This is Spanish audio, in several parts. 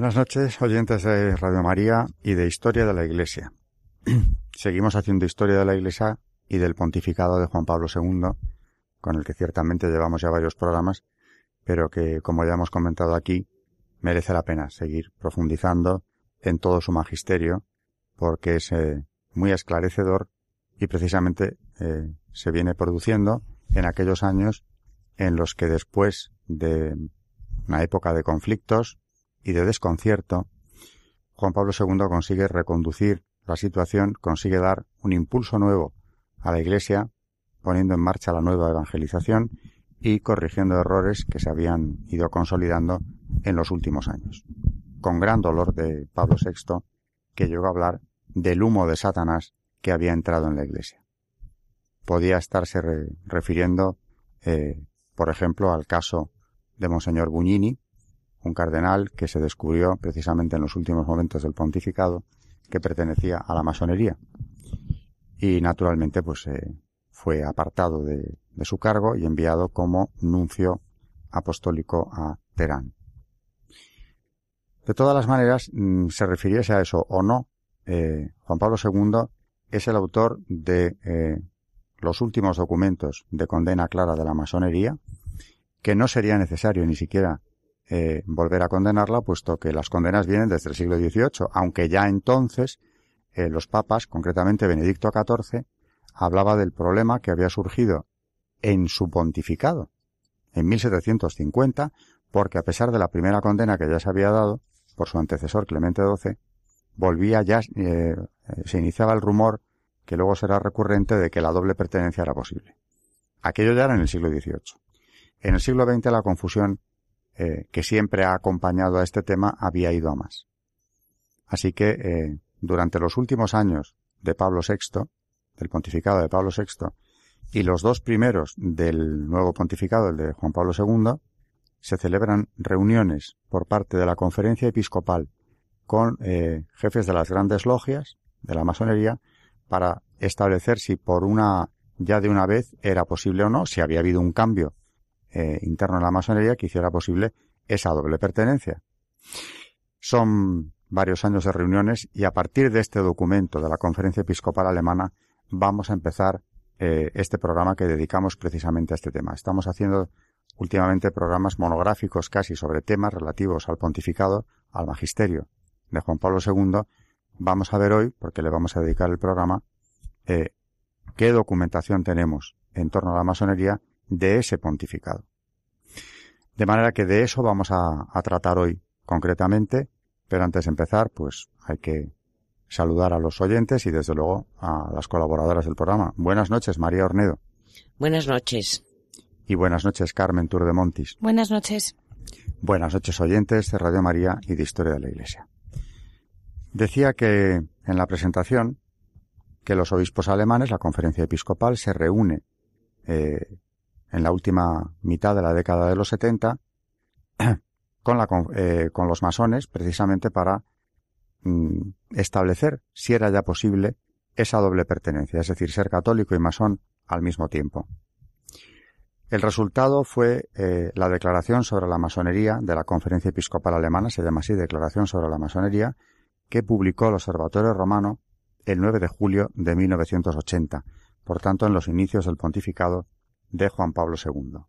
Buenas noches, oyentes de Radio María y de Historia de la Iglesia. Seguimos haciendo historia de la Iglesia y del pontificado de Juan Pablo II, con el que ciertamente llevamos ya varios programas, pero que, como ya hemos comentado aquí, merece la pena seguir profundizando en todo su magisterio, porque es eh, muy esclarecedor y precisamente eh, se viene produciendo en aquellos años en los que después de una época de conflictos, y de desconcierto, Juan Pablo II consigue reconducir la situación, consigue dar un impulso nuevo a la Iglesia, poniendo en marcha la nueva evangelización y corrigiendo errores que se habían ido consolidando en los últimos años. Con gran dolor de Pablo VI, que llegó a hablar del humo de Satanás que había entrado en la Iglesia. Podía estarse refiriendo, eh, por ejemplo, al caso de Monseñor Buñini, un cardenal que se descubrió precisamente en los últimos momentos del pontificado que pertenecía a la masonería. Y naturalmente pues eh, fue apartado de, su cargo y enviado como nuncio apostólico a Teherán. De todas las maneras, mm, se refiriese a eso o no, eh, Juan Pablo II es el autor de eh, los últimos documentos de condena clara de la masonería, que no sería necesario ni siquiera eh, volver a condenarla, puesto que las condenas vienen desde el siglo XVIII, aunque ya entonces eh, los papas, concretamente Benedicto XIV, hablaba del problema que había surgido en su pontificado, en 1750, porque a pesar de la primera condena que ya se había dado por su antecesor Clemente XII, volvía ya, eh, se iniciaba el rumor que luego será recurrente de que la doble pertenencia era posible. Aquello ya era en el siglo XVIII. En el siglo XX la confusión eh, que siempre ha acompañado a este tema había ido a más. Así que eh, durante los últimos años de Pablo VI, del pontificado de Pablo VI, y los dos primeros del nuevo pontificado, el de Juan Pablo II, se celebran reuniones por parte de la conferencia episcopal con eh, jefes de las grandes logias de la masonería para establecer si por una ya de una vez era posible o no, si había habido un cambio eh, interno en la masonería que hiciera posible esa doble pertenencia. Son varios años de reuniones y a partir de este documento de la Conferencia Episcopal Alemana vamos a empezar eh, este programa que dedicamos precisamente a este tema. Estamos haciendo últimamente programas monográficos casi sobre temas relativos al pontificado, al magisterio de Juan Pablo II. Vamos a ver hoy, porque le vamos a dedicar el programa, eh, qué documentación tenemos en torno a la masonería de ese pontificado. De manera que de eso vamos a, tratar hoy concretamente, pero antes de empezar, pues hay que saludar a los oyentes y desde luego a las colaboradoras del programa. Buenas noches, María Ornedo. Buenas noches. Y buenas noches, Carmen Tour de Montis. Buenas noches. Buenas noches, oyentes de Radio María y de Historia de la Iglesia. Decía que en la presentación que los obispos alemanes, la conferencia episcopal, se reúne eh, en la última mitad de la década de los 70 con, la, eh, con los masones precisamente para mm, establecer si era ya posible esa doble pertenencia, es decir, ser católico y masón al mismo tiempo. El resultado fue eh, la declaración sobre la masonería de la Conferencia Episcopal Alemana, se llama así Declaración sobre la Masonería, que publicó el Observatorio Romano el 9 de julio de 1980, por tanto en los inicios del pontificado de Juan Pablo II.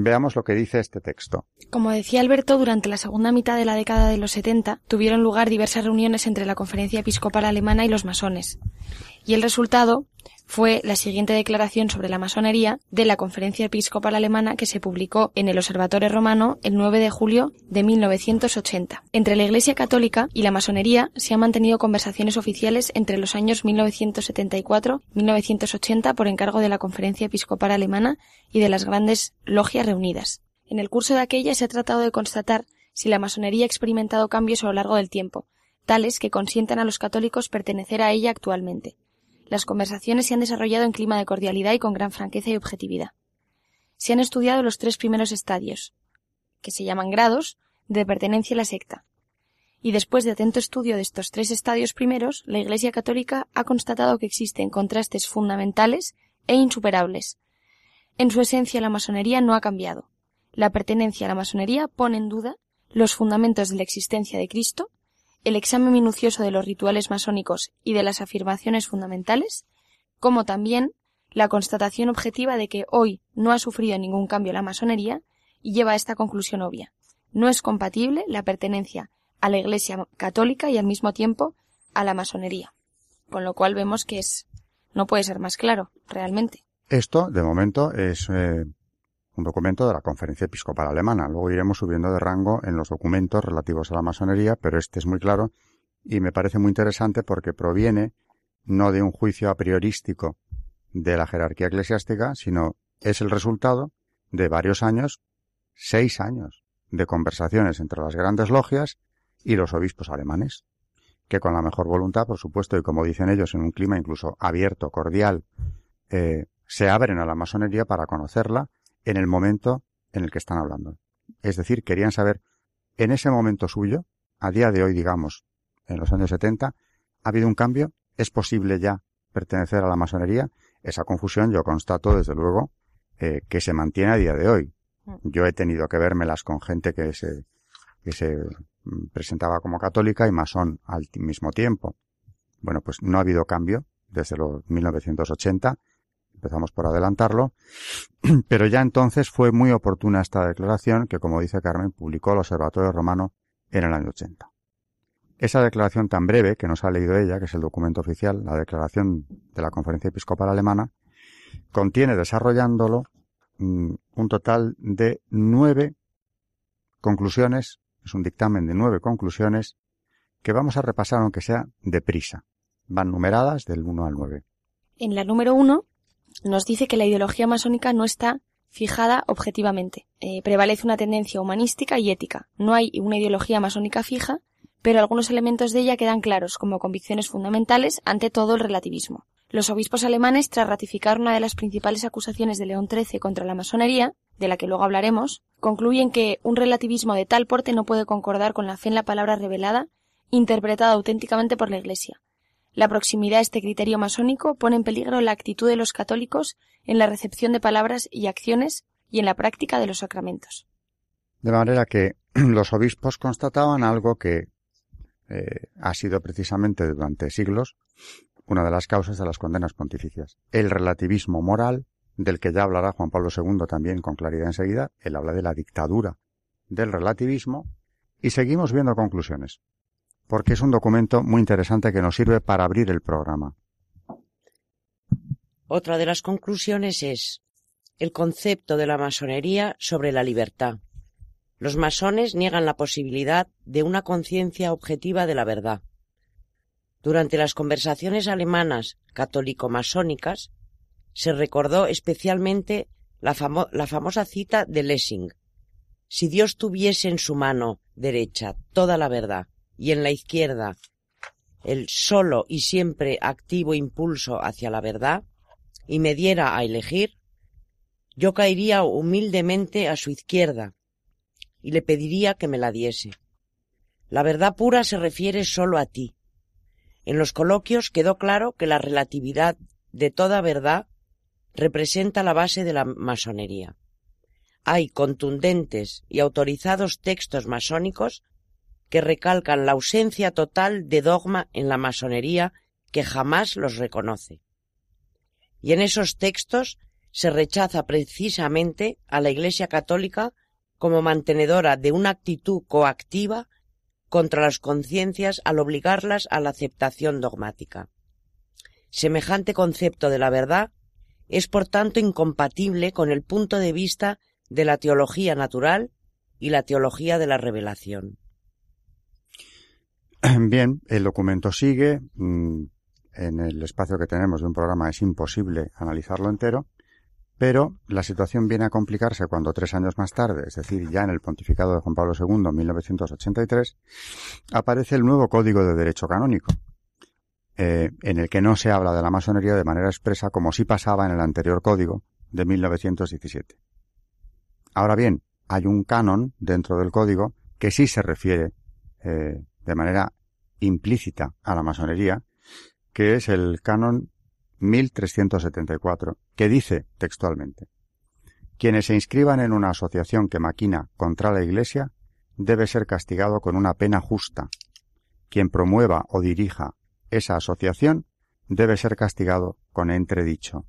Veamos lo que dice este texto. Como decía Alberto, durante la segunda mitad de la década de los 70 tuvieron lugar diversas reuniones entre la Conferencia Episcopal Alemana y los masones. Y el resultado fue la siguiente declaración sobre la masonería de la Conferencia Episcopal Alemana que se publicó en el Observatorio Romano el 9 de julio de 1980. Entre la Iglesia Católica y la masonería se han mantenido conversaciones oficiales entre los años 1974 y 1980 por encargo de la Conferencia Episcopal Alemana y de las grandes logias reunidas. En el curso de aquella se ha tratado de constatar si la masonería ha experimentado cambios a lo largo del tiempo, tales que consientan a los católicos pertenecer a ella actualmente. Las conversaciones se han desarrollado en clima de cordialidad y con gran franqueza y objetividad. Se han estudiado los tres primeros estadios, que se llaman grados, de pertenencia a la secta. Y después de atento estudio de estos tres estadios primeros, la Iglesia Católica ha constatado que existen contrastes fundamentales e insuperables. En su esencia la masonería no ha cambiado. La pertenencia a la masonería pone en duda los fundamentos de la existencia de Cristo el examen minucioso de los rituales masónicos y de las afirmaciones fundamentales, como también la constatación objetiva de que hoy no ha sufrido ningún cambio la masonería y lleva a esta conclusión obvia. No es compatible la pertenencia a la Iglesia católica y al mismo tiempo a la masonería. Con lo cual vemos que es no puede ser más claro, realmente. Esto, de momento, es eh, un documento de la Conferencia Episcopal Alemana. Luego iremos subiendo de rango en los documentos relativos a la masonería, pero este es muy claro y me parece muy interesante porque proviene no de un juicio a priorístico de la jerarquía eclesiástica, sino es el resultado de varios años, seis años, de conversaciones entre las grandes logias y los obispos alemanes, que con la mejor voluntad, por supuesto, y como dicen ellos, en un clima incluso abierto, cordial, eh, se abren a la masonería para conocerla en el momento en el que están hablando. Es decir, querían saber, en ese momento suyo, a día de hoy, digamos, en los años 70, ¿ha habido un cambio? ¿Es posible ya pertenecer a la masonería? Esa confusión yo constato, desde luego, eh, que se mantiene a día de hoy. Mm. Yo he tenido que vérmelas con gente que se, que se mm, presentaba como católica y masón al mismo tiempo. Bueno, pues no ha habido cambio desde los 1980 empezamos por adelantarlo, pero ya entonces fue muy oportuna esta declaración que, como dice Carmen, publicó el Observatorio Romano en el año 80. Esa declaración tan breve que nos ha leído ella, que es el documento oficial, la declaración de la Conferencia Episcopal Alemana, contiene, desarrollándolo, mm, un total de nueve conclusiones, es un dictamen de nueve conclusiones, que vamos a repasar aunque sea deprisa. Van numeradas del 1 al 9. En la número 1 nos dice que la ideología masónica no está fijada objetivamente. Eh, prevalece una tendencia humanística y ética. No hay una ideología masónica fija, pero algunos elementos de ella quedan claros como convicciones fundamentales ante todo el relativismo. Los obispos alemanes, tras ratificar una de las principales acusaciones de León XIII contra la masonería, de la que luego hablaremos, concluyen que un relativismo de tal porte no puede concordar con la fe en la palabra revelada, interpretada auténticamente por la Iglesia, la proximidad a este criterio masónico pone en peligro la actitud de los católicos en la recepción de palabras y acciones y en la práctica de los sacramentos. De manera que los obispos constataban algo que eh, ha sido precisamente durante siglos una de las causas de las condenas pontificias. El relativismo moral, del que ya hablará Juan Pablo II también con claridad enseguida, él habla de la dictadura del relativismo, y seguimos viendo conclusiones porque es un documento muy interesante que nos sirve para abrir el programa. Otra de las conclusiones es el concepto de la masonería sobre la libertad. Los masones niegan la posibilidad de una conciencia objetiva de la verdad. Durante las conversaciones alemanas católico-masónicas se recordó especialmente la, la, famosa cita de Lessing. Si Dios tuviese en su mano derecha toda la verdad y en la izquierda el solo y siempre activo impulso hacia la verdad, y me diera a elegir, yo caería humildemente a su izquierda y le pediría que me la diese. La verdad pura se refiere solo a ti. En los coloquios quedó claro que la relatividad de toda verdad representa la base de la masonería. Hay contundentes y autorizados textos masónicos que recalcan la ausencia total de dogma en la masonería que jamás los reconoce. Y en esos textos se rechaza precisamente a la Iglesia católica como mantenedora de una actitud coactiva contra las conciencias al obligarlas a la aceptación dogmática. semejante concepto de la verdad es por tanto incompatible con el punto de vista de la teología natural y la teología de la revelación. Bien, el documento sigue. Mm, en el espacio que tenemos de un programa es imposible analizarlo entero, pero la situación viene a complicarse cuando tres años más tarde, es decir, ya en el pontificado de Juan Pablo II, en 1983, aparece el nuevo Código de Derecho Canónico, eh, en el que no se habla de la masonería de manera expresa como sí pasaba en el anterior código de 1917. Ahora bien, hay un canon dentro del código que sí se refiere eh, de manera implícita a la masonería, que es el canon 1374, que dice textualmente, quienes se inscriban en una asociación que maquina contra la Iglesia debe ser castigado con una pena justa. Quien promueva o dirija esa asociación debe ser castigado con entredicho.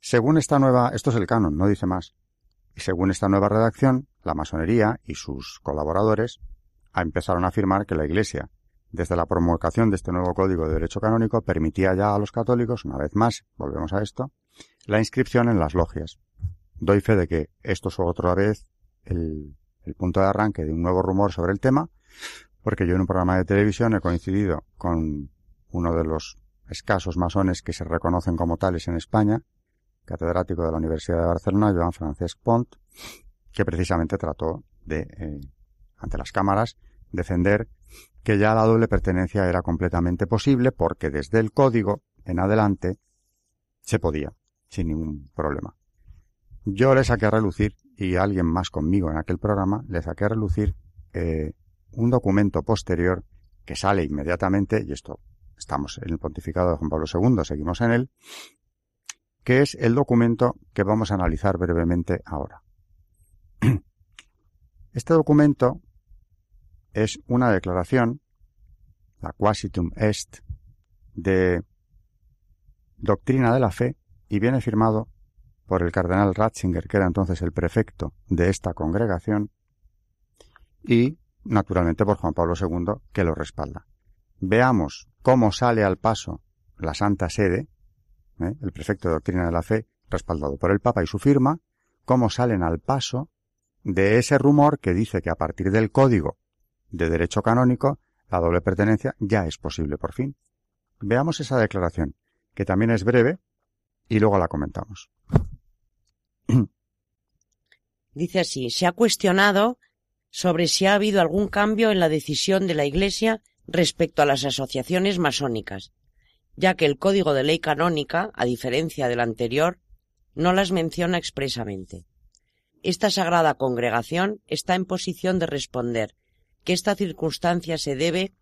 Según esta nueva, esto es el canon, no dice más. Y según esta nueva redacción, la masonería y sus colaboradores empezaron a afirmar que la Iglesia desde la promulgación de este nuevo Código de Derecho Canónico permitía ya a los católicos, una vez más, volvemos a esto, la inscripción en las logias. Doy fe de que esto es otra vez el, punto de arranque de un nuevo rumor sobre el tema, porque yo en un programa de televisión he coincidido con uno de los escasos masones que se reconocen como tales en España, catedrático de la Universidad de Barcelona, Joan Francesc Pont, que precisamente trató de, eh, ante las cámaras, defender que ya la doble pertenencia era completamente posible porque desde el código en adelante se podía, sin ningún problema. Yo le saqué a relucir, y alguien más conmigo en aquel programa, le saqué a relucir eh, un documento posterior que sale inmediatamente, y esto estamos en el pontificado de Juan Pablo II, seguimos en él, que es el documento que vamos a analizar brevemente ahora. Este documento es una declaración, la quasitum est, de doctrina de la fe y viene firmado por el cardenal Ratzinger, que era entonces el prefecto de esta congregación, y naturalmente por Juan Pablo II, que lo respalda. Veamos cómo sale al paso la Santa Sede, ¿eh? el prefecto de doctrina de la fe, respaldado por el Papa y su firma, cómo salen al paso de ese rumor que dice que a partir del código de derecho canónico, la doble pertenencia ya es posible por fin. Veamos esa declaración, que también es breve, y luego la comentamos. Dice así, se ha cuestionado sobre si ha habido algún cambio en la decisión de la Iglesia respecto a las asociaciones masónicas, ya que el Código de Ley Canónica, a diferencia del anterior, no las menciona expresamente. Esta sagrada congregación está en posición de responder que esta circunstancia se debe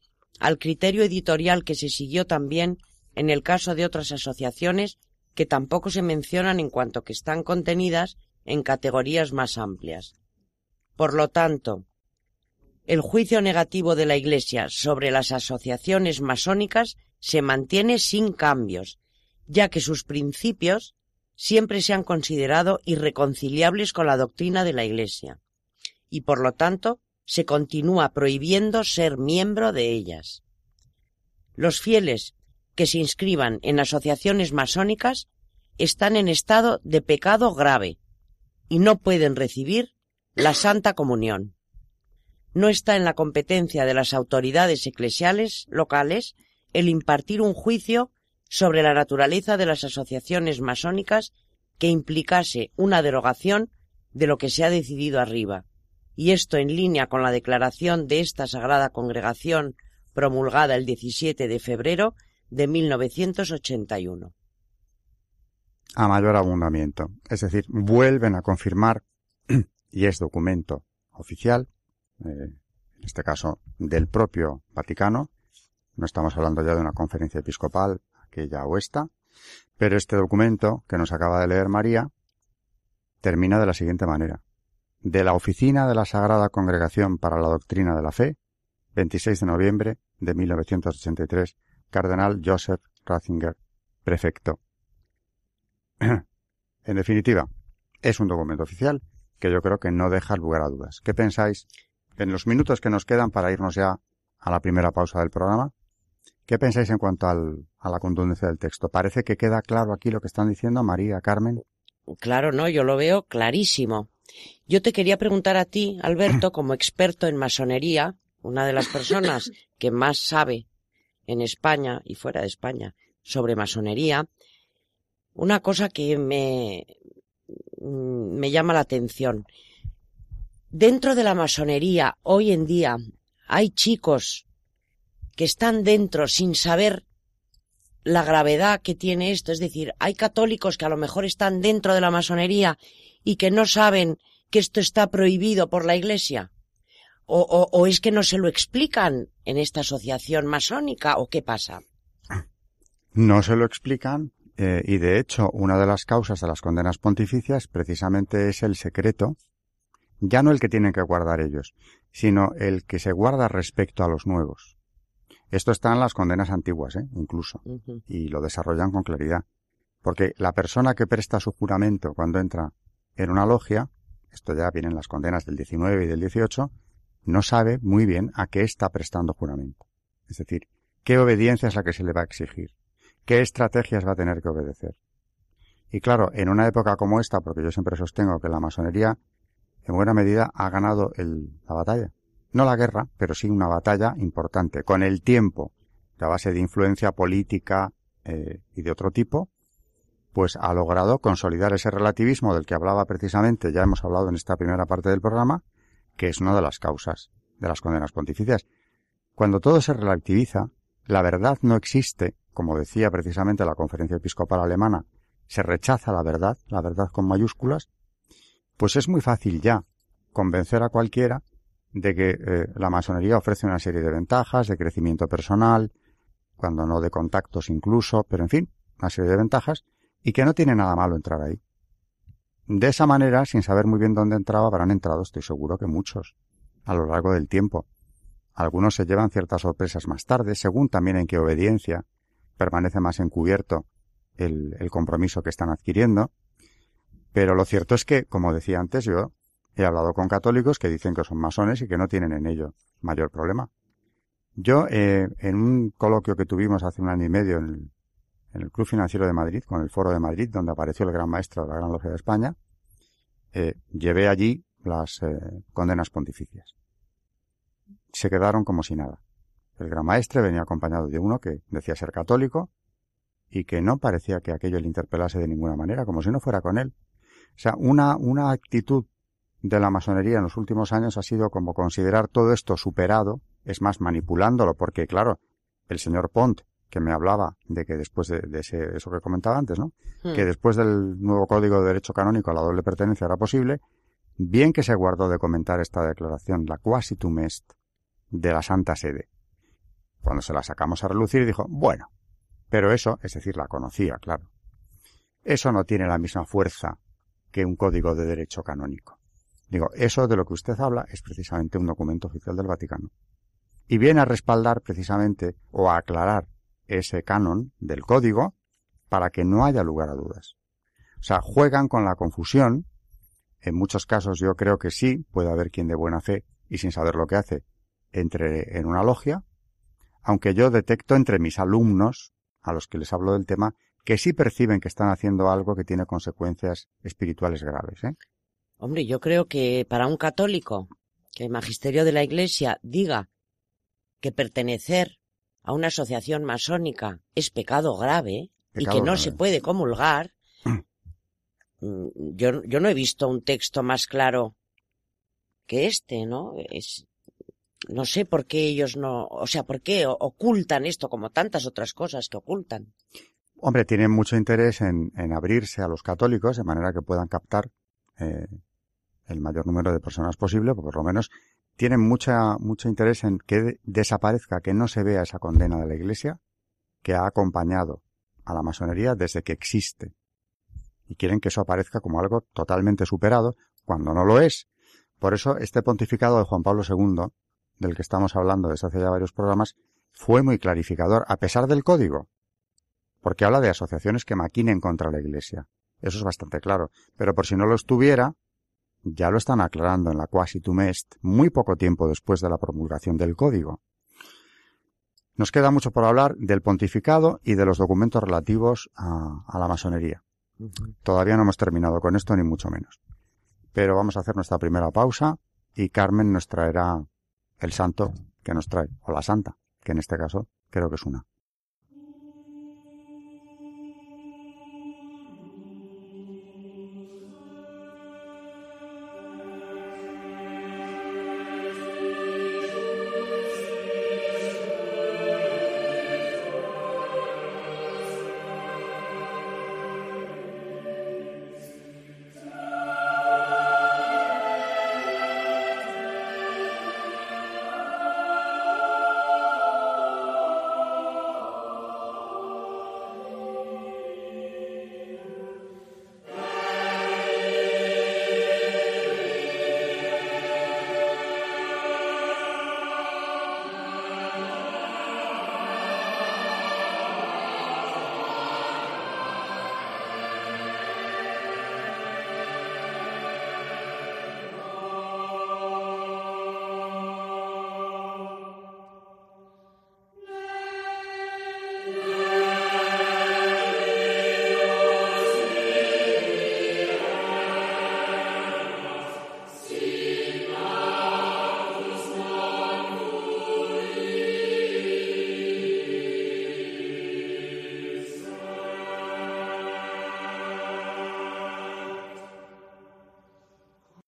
al criterio editorial que se siguió también en el caso de otras asociaciones que tampoco se mencionan en cuanto que están contenidas en categorías más amplias. Por lo tanto, el juicio negativo de la Iglesia sobre las asociaciones masónicas se mantiene sin cambios, ya que sus principios siempre se han considerado irreconciliables con la doctrina de la Iglesia, y por lo tanto se continúa prohibiendo ser miembro de ellas. Los fieles que se inscriban en asociaciones masónicas están en estado de pecado grave y no pueden recibir la Santa Comunión. No está en la competencia de las autoridades eclesiales locales el impartir un juicio sobre la naturaleza de las asociaciones masónicas que implicase una derogación de lo que se ha decidido arriba y esto en línea con la declaración de esta Sagrada Congregación promulgada el 17 de febrero de 1981. A mayor abundamiento. Es decir, vuelven a confirmar, y es documento oficial, eh, en este caso del propio Vaticano, no estamos hablando ya de una conferencia episcopal, aquella o esta, pero este documento que nos acaba de leer María termina de la siguiente manera de la Oficina de la Sagrada Congregación para la Doctrina de la Fe, 26 de noviembre de 1983, Cardenal Joseph Ratzinger, prefecto. en definitiva, es un documento oficial que yo creo que no deja lugar a dudas. ¿Qué pensáis en los minutos que nos quedan para irnos ya a la primera pausa del programa? ¿Qué pensáis en cuanto al, a la contundencia del texto? ¿Parece que queda claro aquí lo que están diciendo María, Carmen? Claro, no, yo lo veo clarísimo. Yo te quería preguntar a ti, Alberto, como experto en masonería, una de las personas que más sabe en España y fuera de España sobre masonería, una cosa que me, me llama la atención. Dentro de la masonería, hoy en día, hay chicos que están dentro sin saber la gravedad que tiene esto. Es decir, hay católicos que a lo mejor están dentro de la masonería y que no saben que esto está prohibido por la Iglesia. O, o, es que no se lo explican en esta asociación masónica o qué pasa. No se lo explican eh, y de hecho una de las causas de las condenas pontificias precisamente es el secreto, ya no el que tienen que guardar ellos, sino el que se guarda respecto a los nuevos. Esto está en las condenas antiguas, ¿eh? incluso, y lo desarrollan con claridad. Porque la persona que presta su juramento cuando entra en una logia, esto ya viene en las condenas del 19 y del 18, no sabe muy bien a qué está prestando juramento. Es decir, qué obediencia es la que se le va a exigir, qué estrategias va a tener que obedecer. Y claro, en una época como esta, porque yo siempre sostengo que la masonería en buena medida ha ganado la batalla, no la guerra, pero sí una batalla importante. Con el tiempo, a base de influencia política eh, y de otro tipo, pues ha logrado consolidar ese relativismo del que hablaba precisamente, ya hemos hablado en esta primera parte del programa, que es una de las causas de las condenas pontificias. Cuando todo se relativiza, la verdad no existe, como decía precisamente la conferencia episcopal alemana, se rechaza la verdad, la verdad con mayúsculas, pues es muy fácil ya convencer a cualquiera de que eh, la masonería ofrece una serie de ventajas, de crecimiento personal, cuando no de contactos incluso, pero en fin, una serie de ventajas, y que no tiene nada malo entrar ahí. De esa manera, sin saber muy bien dónde entraba, habrán entrado, estoy seguro que muchos, a lo largo del tiempo. Algunos se llevan ciertas sorpresas más tarde, según también en qué obediencia permanece más encubierto el, el compromiso que están adquiriendo. Pero lo cierto es que, como decía antes, yo He hablado con católicos que dicen que son masones y que no tienen en ello mayor problema. Yo, eh, en un coloquio que tuvimos hace un año y medio en el, Club Financiero de Madrid, con el Foro de Madrid, donde apareció el gran maestro de la Gran Logia de España, eh, llevé allí las eh, condenas pontificias. Se quedaron como si nada. El gran maestre venía acompañado de uno que decía ser católico y que no parecía que aquello le interpelase de ninguna manera, como si no fuera con él. O sea, una, una actitud de la masonería en los últimos años ha sido como considerar todo esto superado, es más, manipulándolo, porque claro, el señor Pont, que me hablaba de que después de, ese, eso que comentaba antes, ¿no? Hmm. Que después del nuevo Código de Derecho Canónico la doble pertenencia era posible, bien que se guardó de comentar esta declaración, la quasitum est, de la Santa Sede. Cuando se la sacamos a relucir dijo, bueno, pero eso, es decir, la conocía, claro. Eso no tiene la misma fuerza que un código de derecho canónico. Digo, eso de lo que usted habla es precisamente un documento oficial del Vaticano. Y viene a respaldar precisamente o a aclarar ese canon del código para que no haya lugar a dudas. O sea, juegan con la confusión. En muchos casos yo creo que sí, puede haber quien de buena fe y sin saber lo que hace entre en una logia, aunque yo detecto entre mis alumnos, a los que les hablo del tema, que sí perciben que están haciendo algo que tiene consecuencias espirituales graves. ¿eh? Hombre, yo creo que para un católico que el magisterio de la Iglesia diga que pertenecer a una asociación masónica es pecado grave y que no se puede comulgar, mm, yo, yo no he visto un texto más claro que este, ¿no? Es, no sé por qué ellos no, o sea, por qué ocultan esto como tantas otras cosas que ocultan. Hombre, tienen mucho interés en, en abrirse a los católicos de manera que puedan captar eh, el mayor número de personas posible, por lo menos tienen mucha, mucho interés en que desaparezca, que no se vea esa condena de la Iglesia que ha acompañado a la masonería desde que existe. Y quieren que eso aparezca como algo totalmente superado, cuando no lo es. Por eso este pontificado de Juan Pablo II, del que estamos hablando desde hace ya varios programas, fue muy clarificador, a pesar del código, porque habla de asociaciones que maquinen contra la Iglesia. Eso es bastante claro. Pero por si no lo estuviera, ya lo están aclarando en la Quasitum Est muy poco tiempo después de la promulgación del código. Nos queda mucho por hablar del pontificado y de los documentos relativos a, la masonería. Todavía no hemos terminado con esto, ni mucho menos. Pero vamos a hacer nuestra primera pausa y Carmen nos traerá el santo que nos trae, o la santa, que en este caso creo que es una.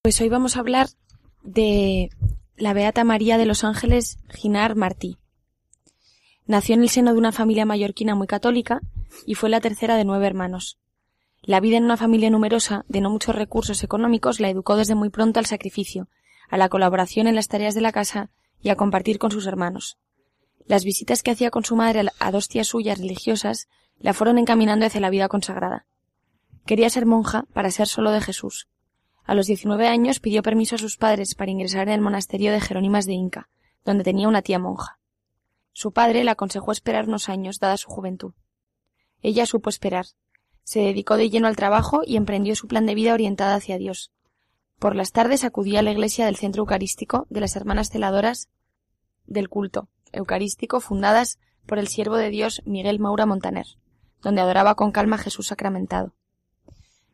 Pues hoy vamos a hablar de la Beata María de los Ángeles Ginar Martí. Nació en el seno de una familia mallorquina muy católica y fue la tercera de nueve hermanos. La vida en una familia numerosa, de no muchos recursos económicos, la educó desde muy pronto al sacrificio, a la colaboración en las tareas de la casa y a compartir con sus hermanos. Las visitas que hacía con su madre a dos tías suyas religiosas la fueron encaminando hacia la vida consagrada. Quería ser monja para ser solo de Jesús, a los 19 años pidió permiso a sus padres para ingresar en el monasterio de Jerónimas de Inca, donde tenía una tía monja. Su padre le aconsejó esperar unos años, dada su juventud. Ella supo esperar. Se dedicó de lleno al trabajo y emprendió su plan de vida orientada hacia Dios. Por las tardes acudía a la iglesia del centro eucarístico de las hermanas celadoras del culto eucarístico fundadas por el siervo de Dios Miguel Maura Montaner, donde adoraba con calma a Jesús sacramentado.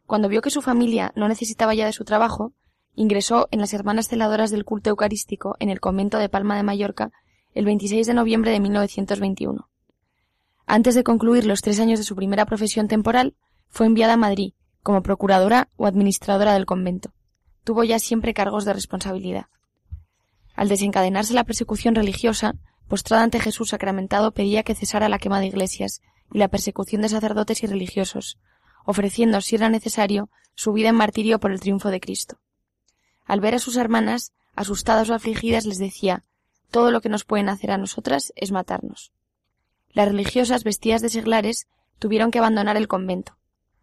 Cuando vio que su familia no necesitaba ya de su trabajo, ingresó en las Hermanas Celadoras del Culto Eucarístico en el convento de Palma de Mallorca el 26 de noviembre de 1921. Antes de concluir los tres años de su primera profesión temporal, fue enviada a Madrid como procuradora o administradora del convento. Tuvo ya siempre cargos de responsabilidad. Al desencadenarse la persecución religiosa, postrada ante Jesús sacramentado pedía que cesara la quema de iglesias y la persecución de sacerdotes y religiosos, ofreciendo, si era necesario, su vida en martirio por el triunfo de Cristo. Al ver a sus hermanas, asustadas o afligidas, les decía todo lo que nos pueden hacer a nosotras es matarnos. Las religiosas, vestidas de seglares, tuvieron que abandonar el convento.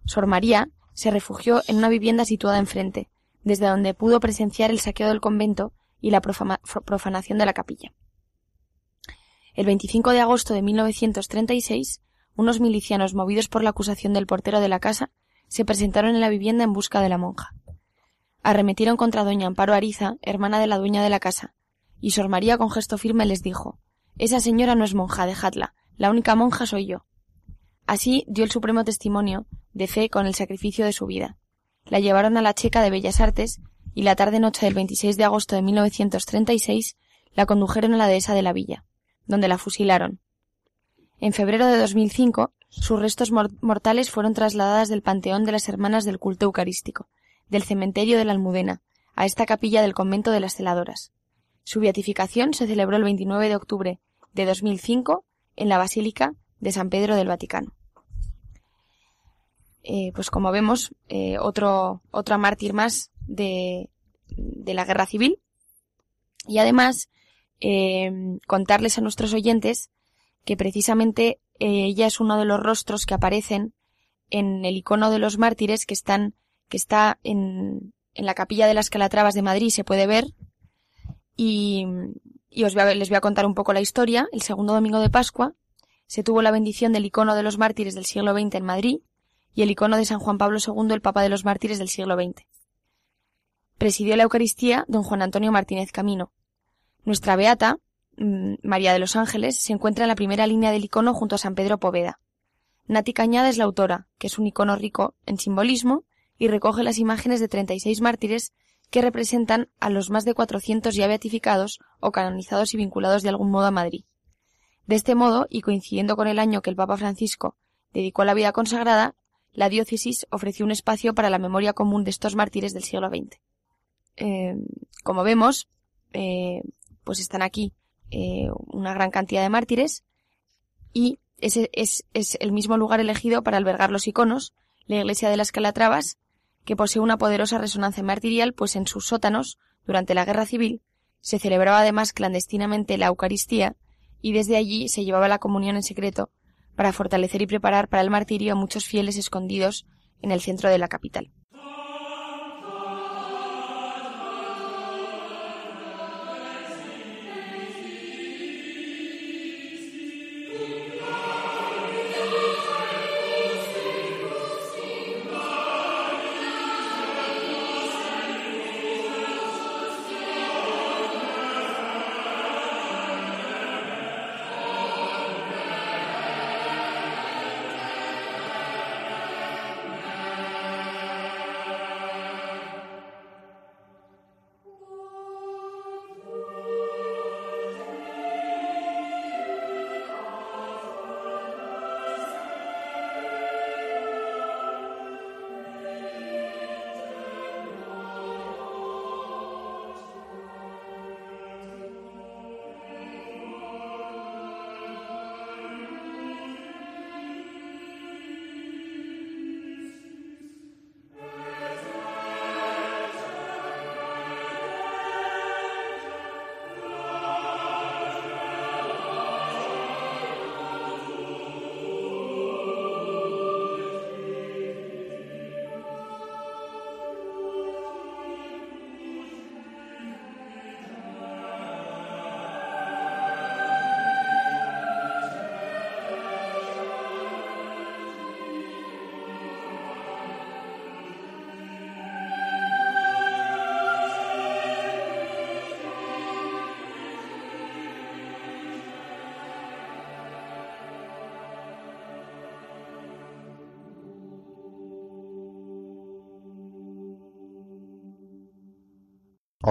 Sor María se refugió en una vivienda situada enfrente, desde donde pudo presenciar el saqueo del convento y la profanación de la capilla. El 25 de agosto de 1936 unos milicianos movidos por la acusación del portero de la casa se presentaron en la vivienda en busca de la monja. Arremetieron contra doña Amparo Ariza, hermana de la dueña de la casa, y Sor María con gesto firme les dijo Esa señora no es monja, dejadla, la única monja soy yo. Así dio el supremo testimonio de fe con el sacrificio de su vida. La llevaron a la Checa de Bellas Artes y la tarde noche del 26 de agosto de 1936 la condujeron a la dehesa de la villa, donde la fusilaron, en febrero de 2005, sus restos mortales fueron trasladadas del Panteón de las Hermanas del Culto Eucarístico, del cementerio de la Almudena, a esta capilla del convento de las Celadoras. Su beatificación se celebró el 29 de octubre de 2005 en la Basílica de San Pedro del Vaticano. Eh, pues como vemos, eh, otro, otra mártir más de, la guerra civil. Y además, eh, contarles a nuestros oyentes que precisamente eh, ella es uno de los rostros que aparecen en el icono de los mártires que están, que está en, en la capilla de las Calatravas de Madrid, se puede ver. Y, y os les voy a contar un poco la historia. El segundo domingo de Pascua se tuvo la bendición del icono de los mártires del siglo XX en Madrid y el icono de San Juan Pablo II, el Papa de los Mártires del siglo XX. Presidió la Eucaristía don Juan Antonio Martínez Camino. Nuestra beata María de los Ángeles, se encuentra en la primera línea del icono junto a San Pedro Poveda. Nati Cañada es la autora, que es un icono rico en simbolismo y recoge las imágenes de 36 mártires que representan a los más de 400 ya beatificados o canonizados y vinculados de algún modo a Madrid. De este modo, y coincidiendo con el año que el Papa Francisco dedicó a la vida consagrada, la diócesis ofreció un espacio para la memoria común de estos mártires del siglo XX. Eh, como vemos, eh, pues están aquí eh, una gran cantidad de mártires y ese es, es, el mismo lugar elegido para albergar los iconos, la iglesia de las Calatravas, que posee una poderosa resonancia martirial, pues en sus sótanos, durante la guerra civil, se celebraba además clandestinamente la Eucaristía y desde allí se llevaba la comunión en secreto para fortalecer y preparar para el martirio a muchos fieles escondidos en el centro de la capital.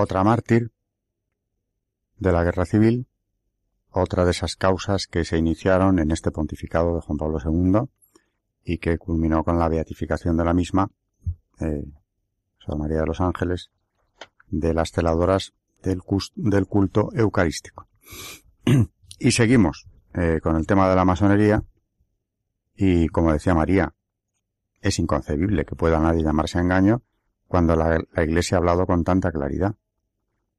Otra mártir de la guerra civil, otra de esas causas que se iniciaron en este pontificado de Juan Pablo II y que culminó con la beatificación de la misma, eh, Santa María de los Ángeles, de las celadoras del, del culto eucarístico. y seguimos eh, con el tema de la masonería y como decía María, es inconcebible que pueda nadie llamarse a engaño cuando la, Iglesia ha hablado con tanta claridad.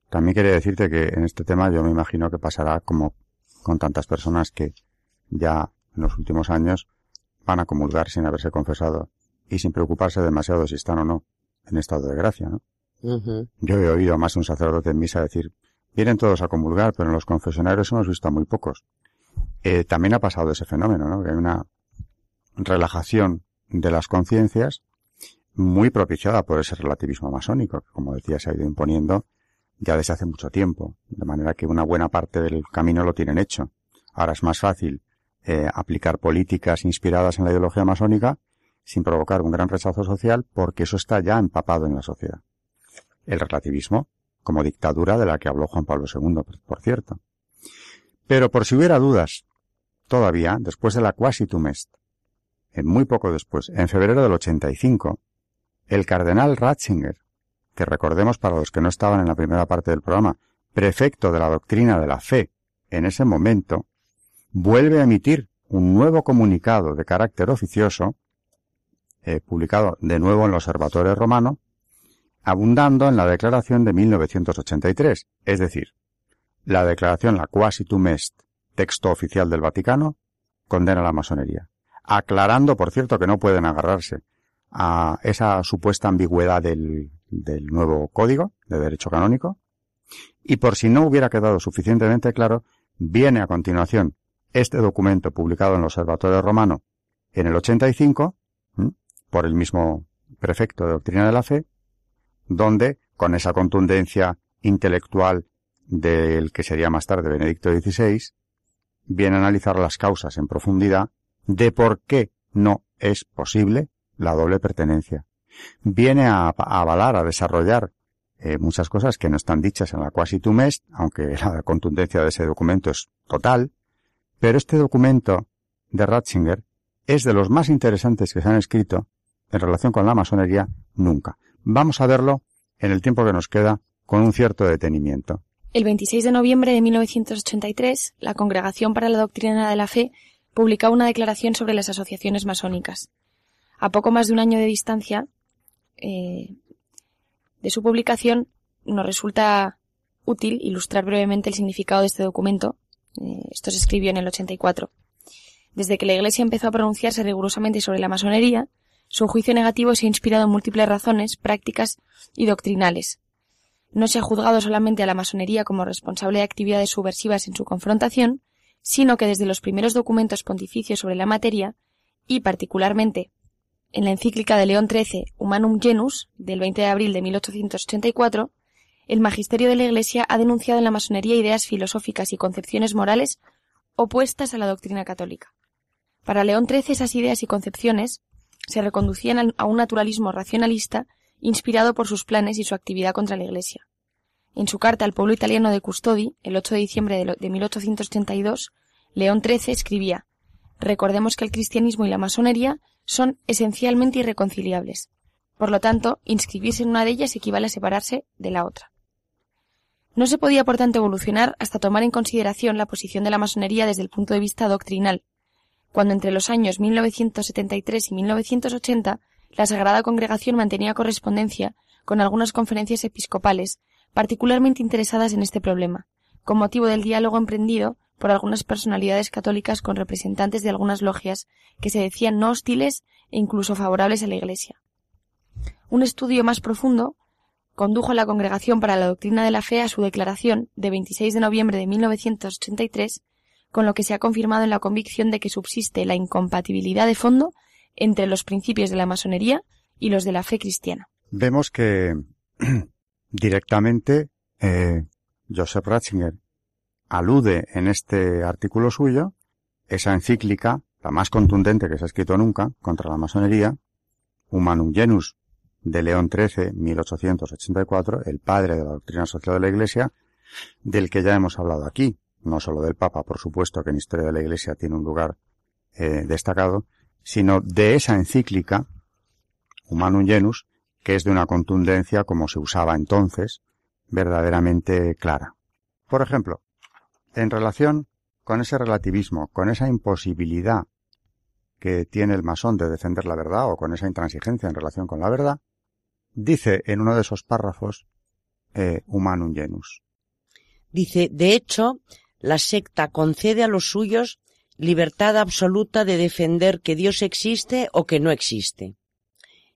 También quería decirte que en este tema yo me imagino que pasará como con tantas personas que ya en los últimos años van a comulgar sin haberse confesado y sin preocuparse demasiado si están o no en estado de gracia, ¿no? Yo he oído a más un sacerdote en misa decir, vienen todos a comulgar, pero en los confesionarios hemos visto a muy pocos. Eh, también ha pasado ese fenómeno, ¿no? Que hay una relajación de las conciencias muy propiciada por ese relativismo masónico, que como decía se ha ido imponiendo ya desde hace mucho tiempo, de manera que una buena parte del camino lo tienen hecho. Ahora es más fácil eh, aplicar políticas inspiradas en la ideología masónica sin provocar un gran rechazo social porque eso está ya empapado en la sociedad. El relativismo, como dictadura de la que habló Juan Pablo II, por cierto. Pero por si hubiera dudas, todavía, después de la quasi tumest, en muy poco después, en febrero del 85, el cardenal Ratzinger, que recordemos para los que no estaban en la primera parte del programa, prefecto de la doctrina de la fe en ese momento, vuelve a emitir un nuevo comunicado de carácter oficioso, eh, publicado de nuevo en el Observatorio Romano, abundando en la declaración de 1983, es decir, la declaración la quasi tumest, texto oficial del Vaticano, condena la masonería, aclarando, por cierto, que no pueden agarrarse a esa supuesta ambigüedad del, del nuevo código de derecho canónico. Y por si no hubiera quedado suficientemente claro, viene a continuación este documento publicado en el Observatorio Romano en el 85, por el mismo prefecto de doctrina de la fe, donde, con esa contundencia intelectual del que sería más tarde Benedicto XVI, viene a analizar las causas en profundidad de por qué no es posible la doble pertenencia. Viene a, avalar, a desarrollar eh, muchas cosas que no están dichas en la quasi tumest, aunque la contundencia de ese documento es total, pero este documento de Ratzinger es de los más interesantes que se han escrito en relación con la masonería nunca. Vamos a verlo en el tiempo que nos queda con un cierto detenimiento. El 26 de noviembre de 1983, la Congregación para la Doctrina de la Fe publicaba una declaración sobre las asociaciones masónicas. A poco más de un año de distancia eh, de su publicación, nos resulta útil ilustrar brevemente el significado de este documento. Eh, esto se escribió en el 84. Desde que la Iglesia empezó a pronunciarse rigurosamente sobre la masonería, su juicio negativo se ha inspirado en múltiples razones, prácticas y doctrinales, no se ha juzgado solamente a la masonería como responsable de actividades subversivas en su confrontación, sino que desde los primeros documentos pontificios sobre la materia, y particularmente en la encíclica de León XIII Humanum Genus del 20 de abril de 1884, el magisterio de la Iglesia ha denunciado en la masonería ideas filosóficas y concepciones morales opuestas a la doctrina católica. Para León XIII esas ideas y concepciones se reconducían a un naturalismo racionalista inspirado por sus planes y su actividad contra la Iglesia. En su carta al pueblo italiano de Custodi, el 8 de diciembre de 1832, León XIII escribía Recordemos que el cristianismo y la masonería son esencialmente irreconciliables. Por lo tanto, inscribirse en una de ellas equivale a separarse de la otra. No se podía, por tanto, evolucionar hasta tomar en consideración la posición de la masonería desde el punto de vista doctrinal, cuando entre los años 1973 y 1980 la Sagrada Congregación mantenía correspondencia con algunas conferencias episcopales particularmente interesadas en este problema, con motivo del diálogo emprendido por algunas personalidades católicas con representantes de algunas logias que se decían no hostiles e incluso favorables a la Iglesia. Un estudio más profundo condujo a la Congregación para la Doctrina de la Fe a su declaración de 26 de noviembre de 1983, con lo que se ha confirmado en la convicción de que subsiste la incompatibilidad de fondo entre los principios de la masonería y los de la fe cristiana. Vemos que directamente eh, Joseph Ratzinger alude en este artículo suyo esa encíclica, la más contundente que se ha escrito nunca, contra la masonería, Humanum Genus, de León XIII, 1884, el padre de la doctrina social de la Iglesia, del que ya hemos hablado aquí, no solo del Papa, por supuesto, que en historia de la Iglesia tiene un lugar eh, destacado, sino de esa encíclica, Humanum Genus, que es de una contundencia como se usaba entonces, verdaderamente clara. Por ejemplo, en relación con ese relativismo, con esa imposibilidad que tiene el masón de defender la verdad o con esa intransigencia en relación con la verdad, dice en uno de esos párrafos eh, Humanum Genus. Dice, de hecho, la secta concede a los suyos libertad absoluta de defender que Dios existe o que no existe.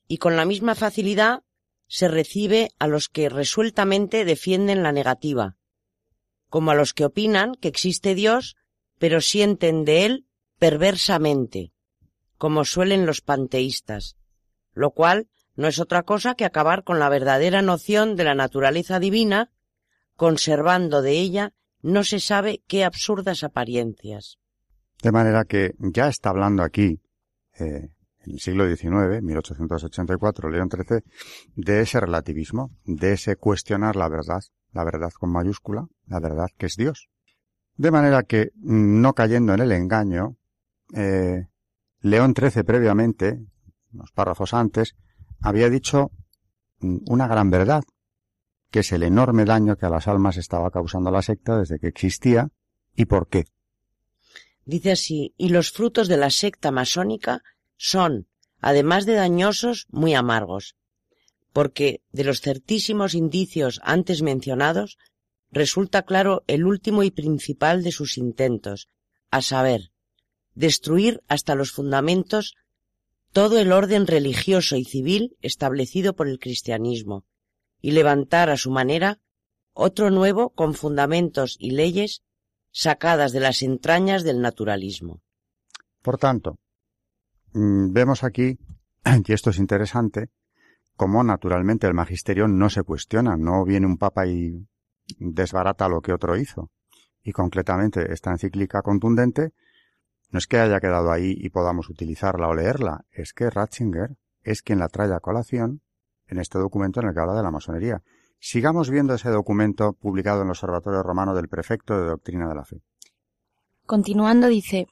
Y con la misma facilidad se recibe a los que resueltamente defienden la negativa, como a los que opinan que existe Dios, pero sienten de él perversamente, como suelen los panteístas, lo cual no es otra cosa que acabar con la verdadera noción de la naturaleza divina, conservando de ella no se sabe qué absurdas apariencias. De manera que ya está hablando aquí, eh, en el siglo XIX, 1884, León XIII, de ese relativismo, de ese cuestionar la verdad, la verdad con mayúscula, la verdad que es Dios. De manera que, no cayendo en el engaño, eh, León XIII previamente, unos párrafos antes, había dicho una gran verdad, que es el enorme daño que a las almas estaba causando la secta desde que existía y por qué. Dice así, y los frutos de la secta masónica son, además de dañosos, muy amargos, porque de los certísimos indicios antes mencionados resulta claro el último y principal de sus intentos, a saber, destruir hasta los fundamentos todo el orden religioso y civil establecido por el cristianismo, y levantar a su manera otro nuevo con fundamentos y leyes sacadas de las entrañas del naturalismo. Por tanto, vemos aquí, y esto es interesante, cómo naturalmente el magisterio no se cuestiona, no viene un papa y desbarata lo que otro hizo. Y concretamente esta encíclica contundente no es que haya quedado ahí y podamos utilizarla o leerla, es que Ratzinger es quien la trae a colación en este documento en el que habla de la masonería. Sigamos viendo ese documento publicado en el Observatorio Romano del Prefecto de Doctrina de la Fe. Continuando dice,